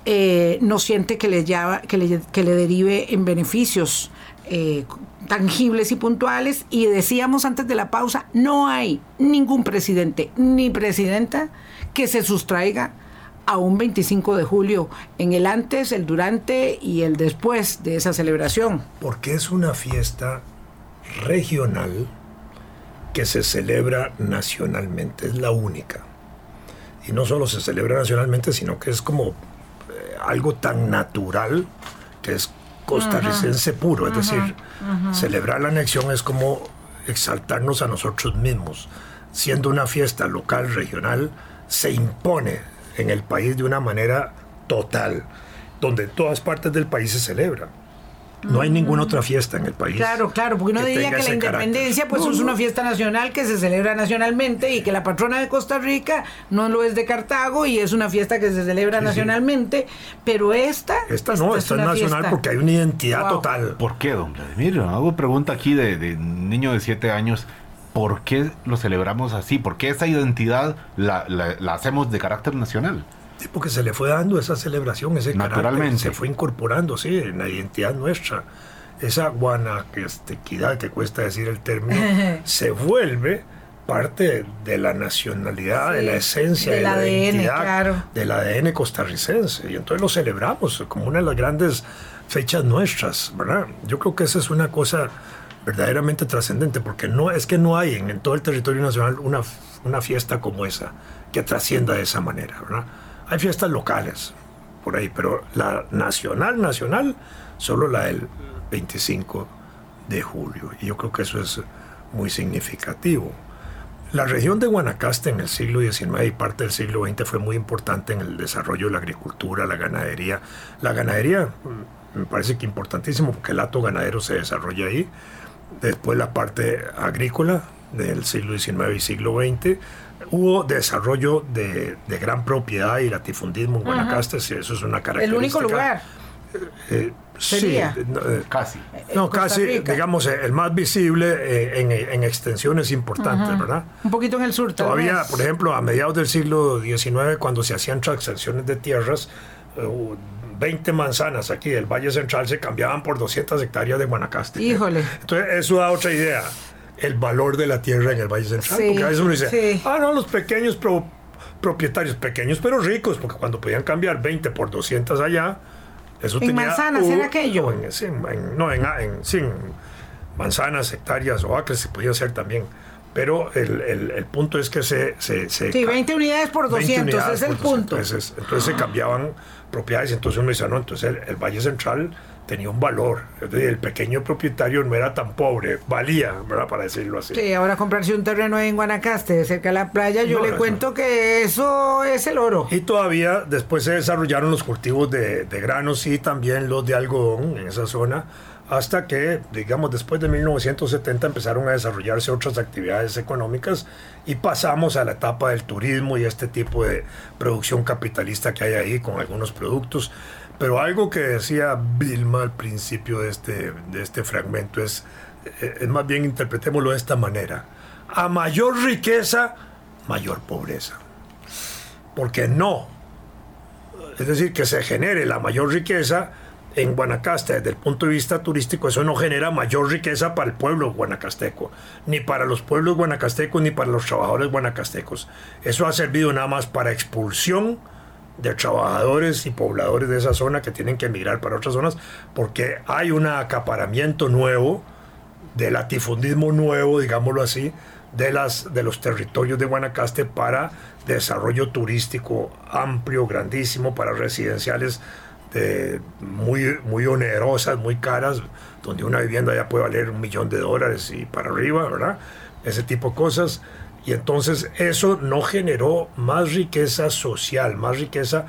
eh, no siente que le, llama- que le, que le derive en beneficios eh, tangibles y puntuales. Y decíamos antes de la pausa, no hay ningún presidente ni presidenta que se sustraiga a un 25 de julio en el antes, el durante y el después de esa celebración. Porque es una fiesta regional que se celebra nacionalmente, es la única. Y no solo se celebra nacionalmente, sino que es como eh, algo tan natural que es costarricense puro. Es decir, celebrar la anexión es como exaltarnos a nosotros mismos. Siendo una fiesta local, regional, se impone en el país de una manera total, donde en todas partes del país se celebra. No hay ninguna otra fiesta en el país. Claro, claro, porque uno que diría que la carácter. independencia pues No, es no. una fiesta nacional que se celebra nacionalmente y que la patrona de Costa Rica no lo es de Cartago y es una fiesta que se celebra nacionalmente, pero esta Esta no, esta es nacional fiesta. porque hay una identidad Wow. total. ¿Por qué, don Vladimir? Hago pregunta aquí de, de niño de 7 años. ¿Por qué lo celebramos así? ¿Por qué esa identidad la, la- la hacemos de carácter nacional? Sí, porque se le fue dando esa celebración, ese Naturalmente. carácter, se fue incorporando, sí, en la identidad nuestra. Esa guanaquestequidad, que cuesta decir el término, se vuelve parte de la nacionalidad, de la esencia, del de la ADN, identidad, claro. del ADN costarricense. Y entonces lo celebramos como una de las grandes fechas nuestras, ¿verdad? Yo creo que esa es una cosa verdaderamente trascendente, porque no es que no hay en, en todo el territorio nacional una, una fiesta como esa, que trascienda de esa manera, ¿verdad? Hay fiestas locales por ahí, pero la nacional, nacional, solo la del 25 de julio. Y yo creo que eso es muy significativo. La región de Guanacaste en el siglo XIX y parte del siglo XX fue muy importante en el desarrollo de la agricultura, la ganadería. La ganadería mm, me parece que importantísimo porque el hato ganadero se desarrolla ahí. Después la parte agrícola del siglo XIX y siglo XX. Hubo desarrollo de, de gran propiedad y latifundismo en Guanacaste, eso es una el característica. único lugar. Eh, sí, no, eh, Casi. no, Costa casi, Rica. digamos, eh, el más visible eh, en, en extensiones importantes, ¿verdad? Un poquito en el sur Todavía, por ejemplo, a mediados del siglo XIX, cuando se hacían transacciones de tierras, eh, 20 manzanas aquí del Valle Central se cambiaban por 200 hectáreas de Guanacaste. Híjole. Entonces, eso da otra idea, el valor de la tierra en el Valle Central. Sí, porque a veces uno dice, sí. ah, no, los pequeños pro- propietarios, pequeños pero ricos, porque cuando podían cambiar 20 por 200 allá, eso ¿En tenía... manzanas era aquello? En, en- no, en, en- sí, en manzanas, hectáreas o acres se podía hacer también. Pero el, el- el punto es que se... se, se Sí, ca- 20 unidades por 20 200, unidades es el por 200. punto. Entonces, entonces se cambiaban propiedades, entonces uno dice, no, entonces el, el Valle Central tenía un valor. Es decir, el pequeño propietario no era tan pobre, valía, ¿verdad? Para decirlo así. Sí, ahora comprarse un terreno en Guanacaste, cerca de la playa, yo No, le cuento que eso es el oro. Y todavía después se desarrollaron los cultivos de, de granos y también los de algodón en esa zona, hasta que, digamos, después de 1970 empezaron a desarrollarse otras actividades económicas y pasamos a la etapa del turismo y este tipo de producción capitalista que hay ahí con algunos productos. Pero algo que decía Vilma al principio de este, de este fragmento es, eh, es más bien interpretémoslo de esta manera. A mayor riqueza, mayor pobreza. Porque no es decir, que se genere la mayor riqueza en Guanacaste desde el punto de vista turístico, eso no genera mayor riqueza para el pueblo guanacasteco, ni para los pueblos guanacastecos, ni para los trabajadores guanacastecos. Eso ha servido nada más para expulsión de trabajadores y pobladores de esa zona que tienen que emigrar para otras zonas porque hay un acaparamiento nuevo, de latifundismo nuevo, digámoslo así, de, las, de los territorios de Guanacaste para desarrollo turístico amplio, grandísimo, para residenciales de muy, muy onerosas, muy caras, donde una vivienda ya puede valer un millón de dólares y para arriba, ¿verdad? Ese tipo de cosas. Y entonces eso no generó más riqueza social, más riqueza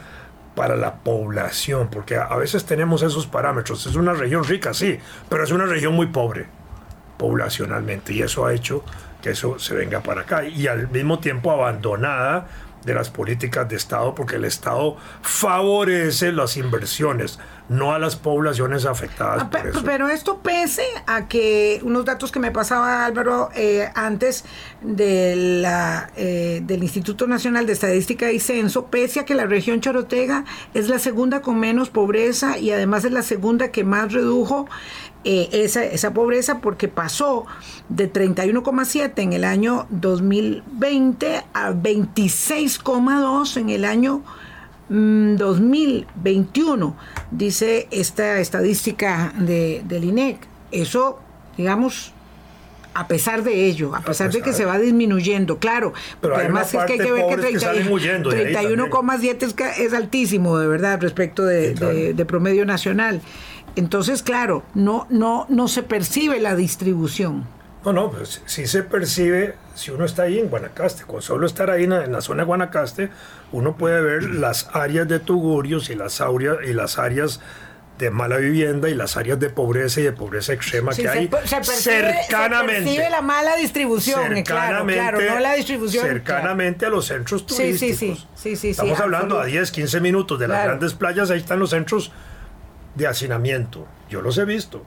para la población, porque a veces tenemos esos parámetros. Es una región rica, sí, pero es una región muy pobre poblacionalmente y eso ha hecho que eso se venga para acá y al mismo tiempo abandonada de las políticas de Estado porque el Estado favorece las inversiones, no a las poblaciones afectadas. Ah, por eso. Pero esto pese a que unos datos que me pasaba Álvaro eh, antes de la, eh, del Instituto Nacional de Estadística y Censo, pese a que la región Chorotega es la segunda con menos pobreza y además es la segunda que más redujo eh, esa, esa pobreza porque pasó de 31,7 en el año 2020 a 26,2 en el año 2021, mm, dice esta estadística de, del INEC. Eso, digamos, a pesar de ello, a pesar, de que se va disminuyendo, claro, pero además es que hay que ver que 31,7 es, es, altísimo, de verdad, respecto de, de promedio nacional. Entonces, claro, no, no, no se percibe la distribución. No, no, pues sí se percibe si uno está ahí en Guanacaste. Con solo estar ahí en la, zona de Guanacaste, uno puede ver las áreas de tugurios y las, y las áreas de mala vivienda y las áreas de pobreza y de pobreza extrema que hay se percibe, cercanamente. Se percibe la mala distribución, claro, claro, no la distribución. Cercanamente a los centros turísticos. Sí, sí, sí. sí, Estamos hablando a 10, 15 minutos de las grandes playas, ahí están los centros de hacinamiento. Yo los he visto.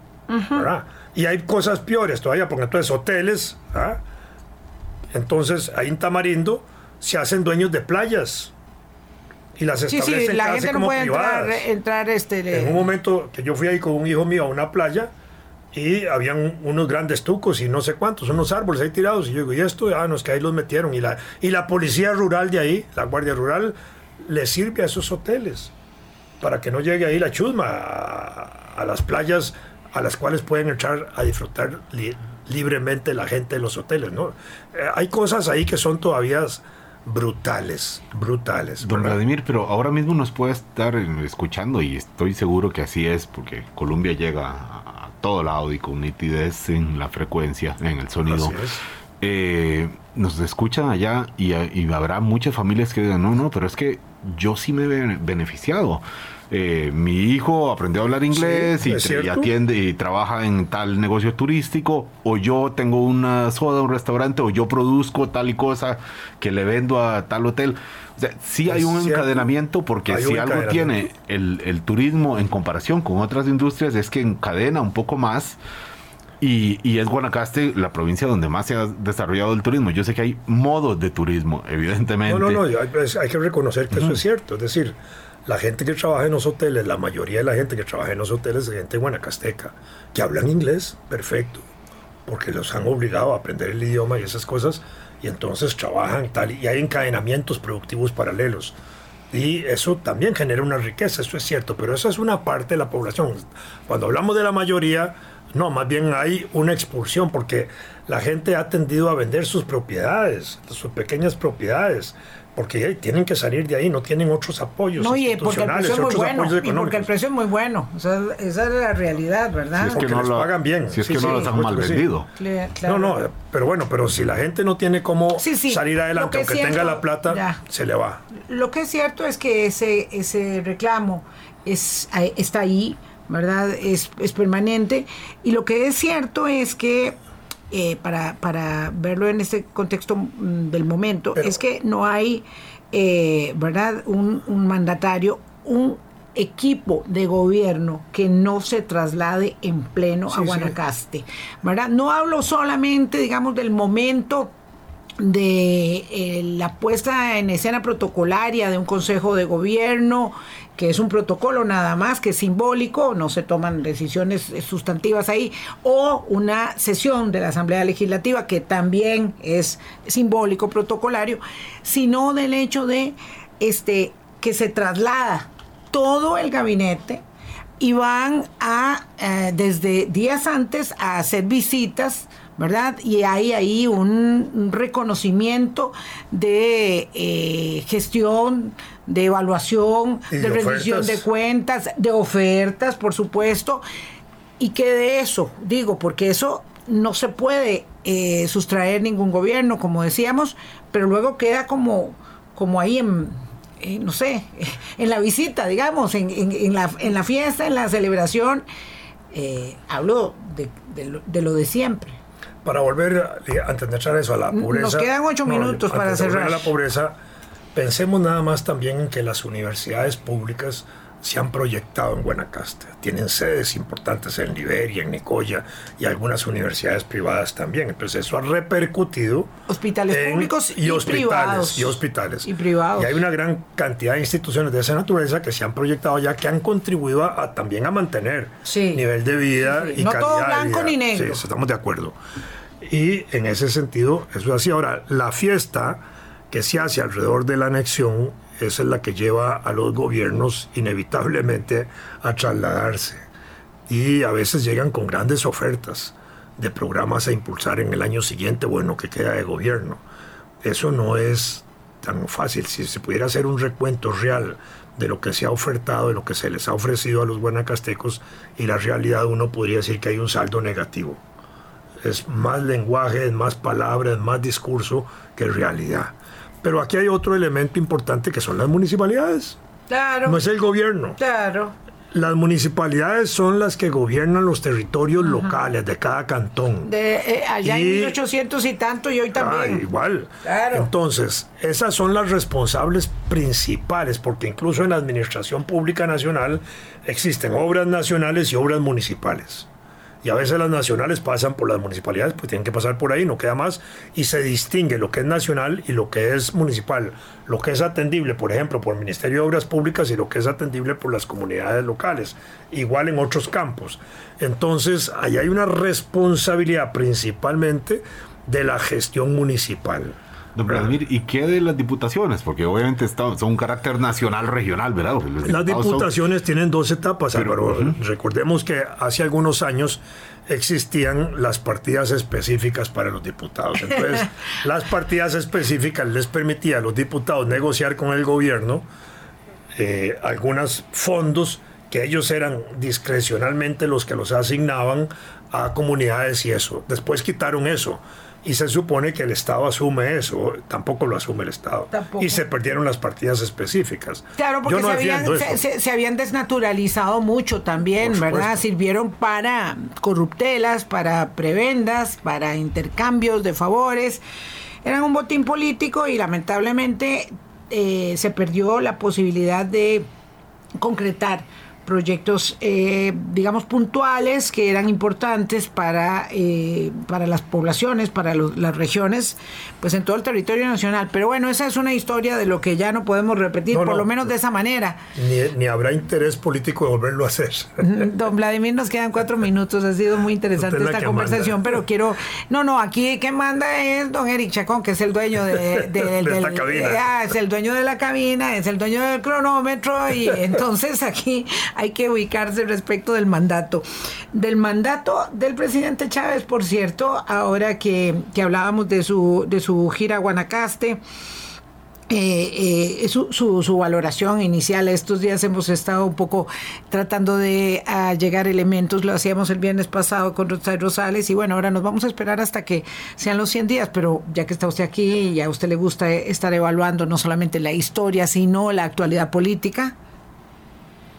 Y hay cosas peores todavía, porque entonces hoteles, ¿ah? Entonces ahí en Tamarindo se hacen dueños de playas y las establecen sí, sí, la gente no puede Entrar, este, En un momento que yo fui ahí con un hijo mío a una playa y habían unos grandes tucos y no sé cuántos, unos árboles ahí tirados. Y yo digo, ¿y esto? Ah, no, es que ahí los metieron. Y la, y la policía rural de ahí, la guardia rural, le sirve a esos hoteles para que no llegue ahí la chusma a, las playas a las cuales pueden entrar a disfrutar libremente la gente de los hoteles. ¿no? Eh, hay cosas ahí que son todavía brutales, brutales. Don Vladimir, pero ahora mismo nos puede estar escuchando y estoy seguro que así es porque Colombia llega a, todo lado y con nitidez en la frecuencia, en el sonido. Eh, nos escuchan allá y, y, habrá muchas familias que digan, no, no, pero es que yo sí me he beneficiado. Eh, mi hijo aprendió a hablar inglés y, atiende y trabaja en tal negocio turístico, o yo tengo una soda, un restaurante, o yo produzco tal y cosa que le vendo a tal hotel. O sea, sí hay un encadenamiento porque si algo tiene el, el turismo en comparación con otras industrias es que encadena un poco más y, es Guanacaste la provincia donde más se ha desarrollado el turismo. Yo sé que hay modos de turismo, evidentemente. No, no, no, hay, pues, que reconocer que eso es cierto. Es decir, la gente que trabaja en los hoteles, la mayoría de la gente que trabaja en los hoteles es gente guanacasteca, que hablan inglés perfecto, porque los han obligado a aprender el idioma y esas cosas, y entonces trabajan tal, y hay encadenamientos productivos paralelos. Y eso también genera una riqueza, eso es cierto, pero eso es una parte de la población. Cuando hablamos de la mayoría, no, más bien hay una expulsión porque la gente ha tendido a vender sus propiedades, sus pequeñas propiedades, porque tienen que salir de ahí, no tienen otros apoyos no, y porque el precio es muy bueno, y porque el precio es muy bueno, o sea, esa es la realidad, ¿verdad? Si es que no lo pagan bien. Si es que no los han mal vendido. No, no, pero bueno, pero si la gente no tiene cómo salir adelante, aunque tenga la plata, se le va. Lo que es cierto es que ese, ese reclamo es, está ahí, ¿verdad? Es, es permanente. Y lo que es cierto es que, eh, para, para, verlo en este contexto mm, del momento, es que no hay, eh, ¿verdad? Un, un mandatario, un equipo de gobierno que no se traslade en pleno a Guanacaste, ¿verdad? No hablo solamente, digamos, del momento de eh, la puesta en escena protocolaria de un consejo de gobierno, que es un protocolo nada más, que es simbólico, no se toman decisiones sustantivas ahí, o una sesión de la Asamblea Legislativa, que también es simbólico, protocolario, sino del hecho de este que se traslada todo el gabinete y van a, eh, desde días antes, a hacer visitas, ¿verdad? Y hay ahí un reconocimiento de eh, gestión, de evaluación, de, de rendición de cuentas, de ofertas, por supuesto. Y que de eso, digo, porque eso no se puede eh, sustraer ningún gobierno, como decíamos, pero luego queda como, como ahí en, eh, no sé, en la visita, digamos, en, en- en la, en la fiesta, en la celebración. Eh, hablo de, de lo, de lo de siempre. Para volver a, antes de entrar eso a la Nos pobreza. quedan ocho minutos para cerrar. A la pobreza, pensemos nada más también en que las universidades públicas se han proyectado en Guanacaste. Tienen sedes importantes en Liberia, en Nicoya y algunas universidades privadas también. Entonces eso ha repercutido Hospitales en- públicos y, hospitales privados. y hospitales Y privados. y hay una gran cantidad de instituciones de esa naturaleza que se han proyectado ya que han contribuido a, a también a mantener Sí. nivel de vida Sí, sí. y No calidad todo de blanco vida. ni negro. Sí, estamos de acuerdo y en ese sentido eso es así ahora la fiesta que se hace alrededor de la anexión esa es la que lleva a los gobiernos inevitablemente a trasladarse y a veces llegan con grandes ofertas de programas a impulsar en el año siguiente o en lo que queda de gobierno. Eso no es tan fácil. Si se pudiera hacer un recuento real de lo que se ha ofertado, de lo que se les ha ofrecido a los guanacastecos y la realidad, uno podría decir que hay un saldo negativo. Es más lenguaje, es más palabras, más discurso que realidad. Pero aquí hay otro elemento importante que son las municipalidades. Claro, No es el gobierno. claro. Las municipalidades son las que gobiernan los territorios locales de cada cantón. De, eh, allá en Y- 1800 y tanto y hoy Ah, también. igual. Claro. Entonces, esas son las responsables principales, porque incluso en la Administración Pública Nacional existen obras nacionales y obras municipales. Y a veces las nacionales pasan por las municipalidades, pues tienen que pasar por ahí, no queda más, y se distingue lo que es nacional y lo que es municipal, lo que es atendible, por ejemplo, por el Ministerio de Obras Públicas y lo que es atendible por las comunidades locales, igual en otros campos. Entonces, ahí hay una responsabilidad principalmente de la gestión municipal. Don Vladimir, ¿y qué de las diputaciones? Porque obviamente está- son un carácter nacional, regional, ¿verdad? Las son- diputaciones tienen dos etapas, Pero, Álvaro. Recordemos que hace algunos años existían las partidas específicas para los diputados. Entonces, las partidas específicas les permitía a los diputados negociar con el gobierno eh, algunos fondos que ellos eran discrecionalmente los que los asignaban a comunidades y eso. Después quitaron eso. Y se supone que el Estado asume eso, tampoco lo asume el Estado. Tampoco. Y se perdieron las partidas específicas. Claro, porque no se, habían, se, se- se habían desnaturalizado mucho también, ¿verdad? Sirvieron para corruptelas, para prebendas, para intercambios de favores. Eran un botín político y lamentablemente eh, se perdió la posibilidad de concretar proyectos, eh, digamos, puntuales que eran importantes para, eh, para las poblaciones, para los- las regiones, pues en todo el territorio nacional. Pero bueno, esa es una historia de lo que ya no podemos repetir, No, por no. lo menos de esa manera. Ni, ni habrá interés político de volverlo a hacer. Don Vladimir, nos quedan cuatro minutos. Ha sido muy interesante es esta conversación, manda. pero quiero. No, no, aquí que manda es don Eric Chacón, que es el dueño de, de- De esta cabina. ah, es el dueño de la cabina, es el dueño del cronómetro, y entonces aquí hay que ubicarse respecto del mandato. Del mandato del presidente Chávez, por cierto, ahora que, que hablábamos de su, de su gira a Guanacaste. Eh, eh, su, su, su valoración inicial. Estos días hemos estado un poco tratando de ah, llegar elementos, lo hacíamos el viernes pasado con Rosario Rosales y bueno, ahora nos vamos a esperar hasta que sean los 100 días, pero ya que está usted aquí y a usted le gusta estar evaluando no solamente la historia, sino la actualidad política,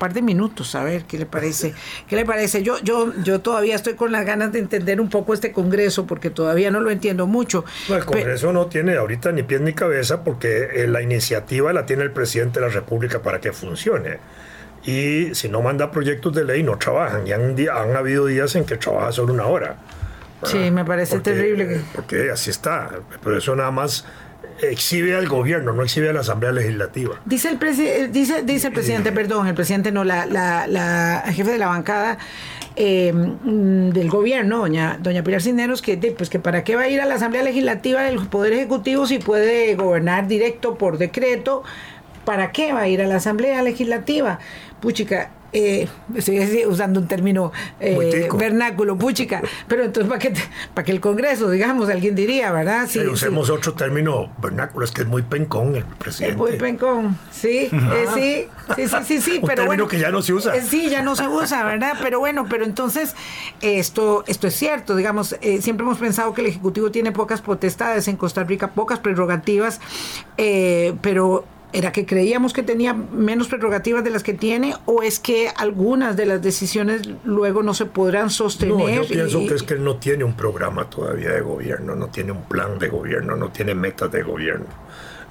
par de minutos, a ver qué le parece. ¿Qué le parece? Yo, yo, yo todavía estoy con las ganas de entender un poco este Congreso, porque todavía no lo entiendo mucho. No, el Pe- Congreso no tiene ahorita ni pies ni cabeza porque eh, la iniciativa la tiene el presidente de la República para que funcione. Y si no manda proyectos de ley, no trabajan. Y han, habido días en que trabaja solo una hora. Sí, me parece Porque- terrible que- Porque así está. Pero eso nada más exhibe al gobierno, no exhibe a la Asamblea Legislativa. Dice el, presi- eh, dice, dice el presidente, perdón, el presidente no, la, la, la jefe de la bancada eh, mm, del gobierno, doña, doña Pilar Cisneros, que, pues que para qué va a ir a la Asamblea Legislativa del Poder Ejecutivo si puede gobernar directo por decreto, ¿para qué va a ir a la Asamblea Legislativa? Puchica, eh, estoy usando un término eh, vernáculo, puchica, pero entonces ¿para qué, para que el Congreso, digamos, alguien diría, ¿verdad? Sí, usemos otro término vernáculo, es que es muy pencón el presidente. Es muy pencón, sí, eh, sí, sí, sí, sí, sí, un pero término que ya no se usa. Eh, sí, ya no se usa, ¿verdad? Pero bueno, pero entonces esto, esto es cierto, digamos, siempre hemos pensado que el Ejecutivo tiene pocas potestades en Costa Rica, pocas prerrogativas, pero ¿Era que creíamos que tenía menos prerrogativas de las que tiene o es que algunas de las decisiones luego no se podrán sostener? No, yo pienso que es que él no tiene un programa todavía de gobierno, no tiene un plan de gobierno, no tiene metas de gobierno,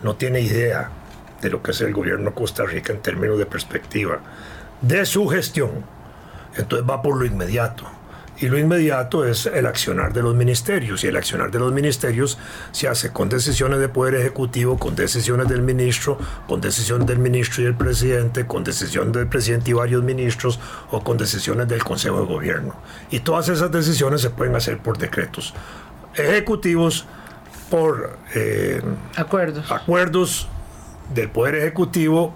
no tiene idea de lo que es el gobierno de Costa Rica en términos de perspectiva de su gestión. Entonces va por lo inmediato y lo inmediato es el accionar de los ministerios. Y el accionar de los ministerios se hace con decisiones de poder ejecutivo, con decisiones del ministro, con decisiones del ministro y el presidente, con decisiones del presidente y varios ministros o con decisiones del Consejo de Gobierno. Y todas esas decisiones se pueden hacer por decretos ejecutivos, por eh, acuerdos. acuerdos del Poder Ejecutivo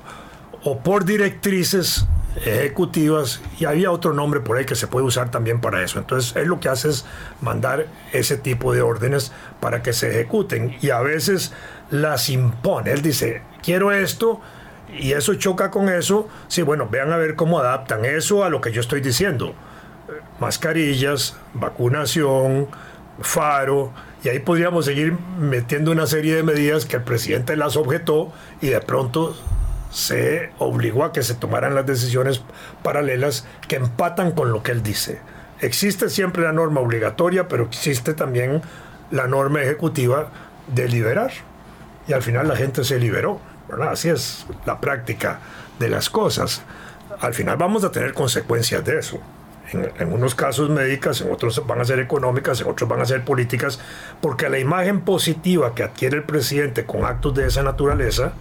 o por directrices ejecutivas y había otro nombre por ahí que se puede usar también para eso. Entonces él lo que hace es mandar ese tipo de órdenes para que se ejecuten y a veces las impone. Él dice, quiero esto y eso choca con eso. Sí, bueno, vean a ver cómo adaptan eso a lo que yo estoy diciendo. Mascarillas, vacunación, faro, y ahí podríamos seguir metiendo una serie de medidas que el presidente las objetó y de pronto se obligó a que se tomaran las decisiones paralelas que empatan con lo que él dice. Existe siempre la norma obligatoria, pero existe también la norma ejecutiva de liberar. Y al final la gente se liberó. Así es la práctica de las cosas. Al final vamos a tener consecuencias de eso. En, en, unos casos médicas, en otros van a ser económicas, en otros van a ser políticas, porque la imagen positiva que adquiere el presidente con actos de esa naturaleza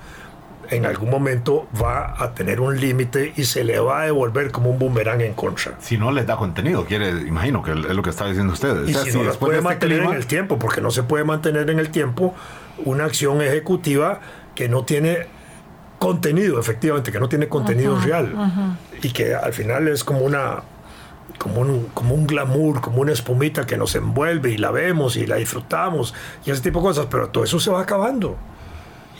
en algún momento va a tener un límite y se le va a devolver como un boomerang en contra. Si no les da contenido, quiere, imagino que es lo que está diciendo usted. Y si, no las puede este mantener en el tiempo, porque no se puede mantener en el tiempo una acción ejecutiva que no tiene contenido, efectivamente, que no tiene contenido real y que al final es como una como un, como un glamour, como una espumita que nos envuelve y la vemos y la disfrutamos y ese tipo de cosas, pero todo eso se va acabando.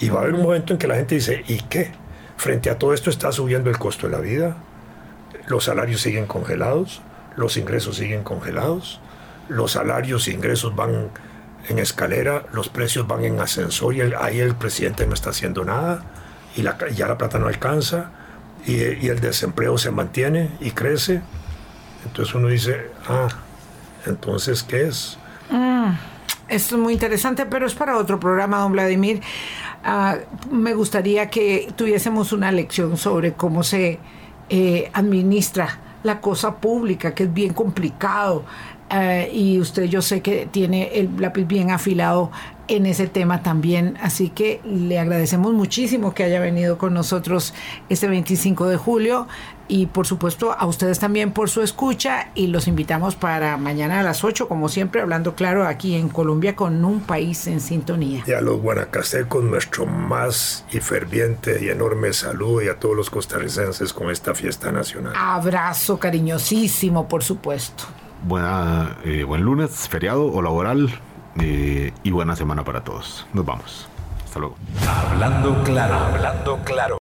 Y va a haber un momento en que la gente dice, ¿y qué? Frente a todo esto está subiendo el costo de la vida, los salarios siguen congelados, los ingresos siguen congelados, los salarios e ingresos van en escalera, los precios van en ascensor y ahí el presidente no está haciendo nada y ya la plata no alcanza y, el desempleo se mantiene y crece. Entonces uno dice, ah, entonces, ¿qué es? Mm, esto es muy interesante, pero es para otro programa, don Vladimir. Ah, me gustaría que tuviésemos una lección sobre cómo se eh, administra la cosa pública, que es bien complicado. Eh, y usted yo sé que tiene el lápiz bien afilado en ese tema también. Así que le agradecemos muchísimo que haya venido con nosotros este 25 de julio y por supuesto a ustedes también por su escucha y los invitamos para mañana a las 8 como siempre hablando claro aquí en Colombia con un país en sintonía. Y a los guanacastecos nuestro más y ferviente y enorme saludo y a todos los costarricenses con esta fiesta nacional. Abrazo cariñosísimo por supuesto. Buena, eh, buen lunes, feriado o laboral eh, y buena semana para todos. Nos vamos. Hasta luego. Hablando claro, hablando claro.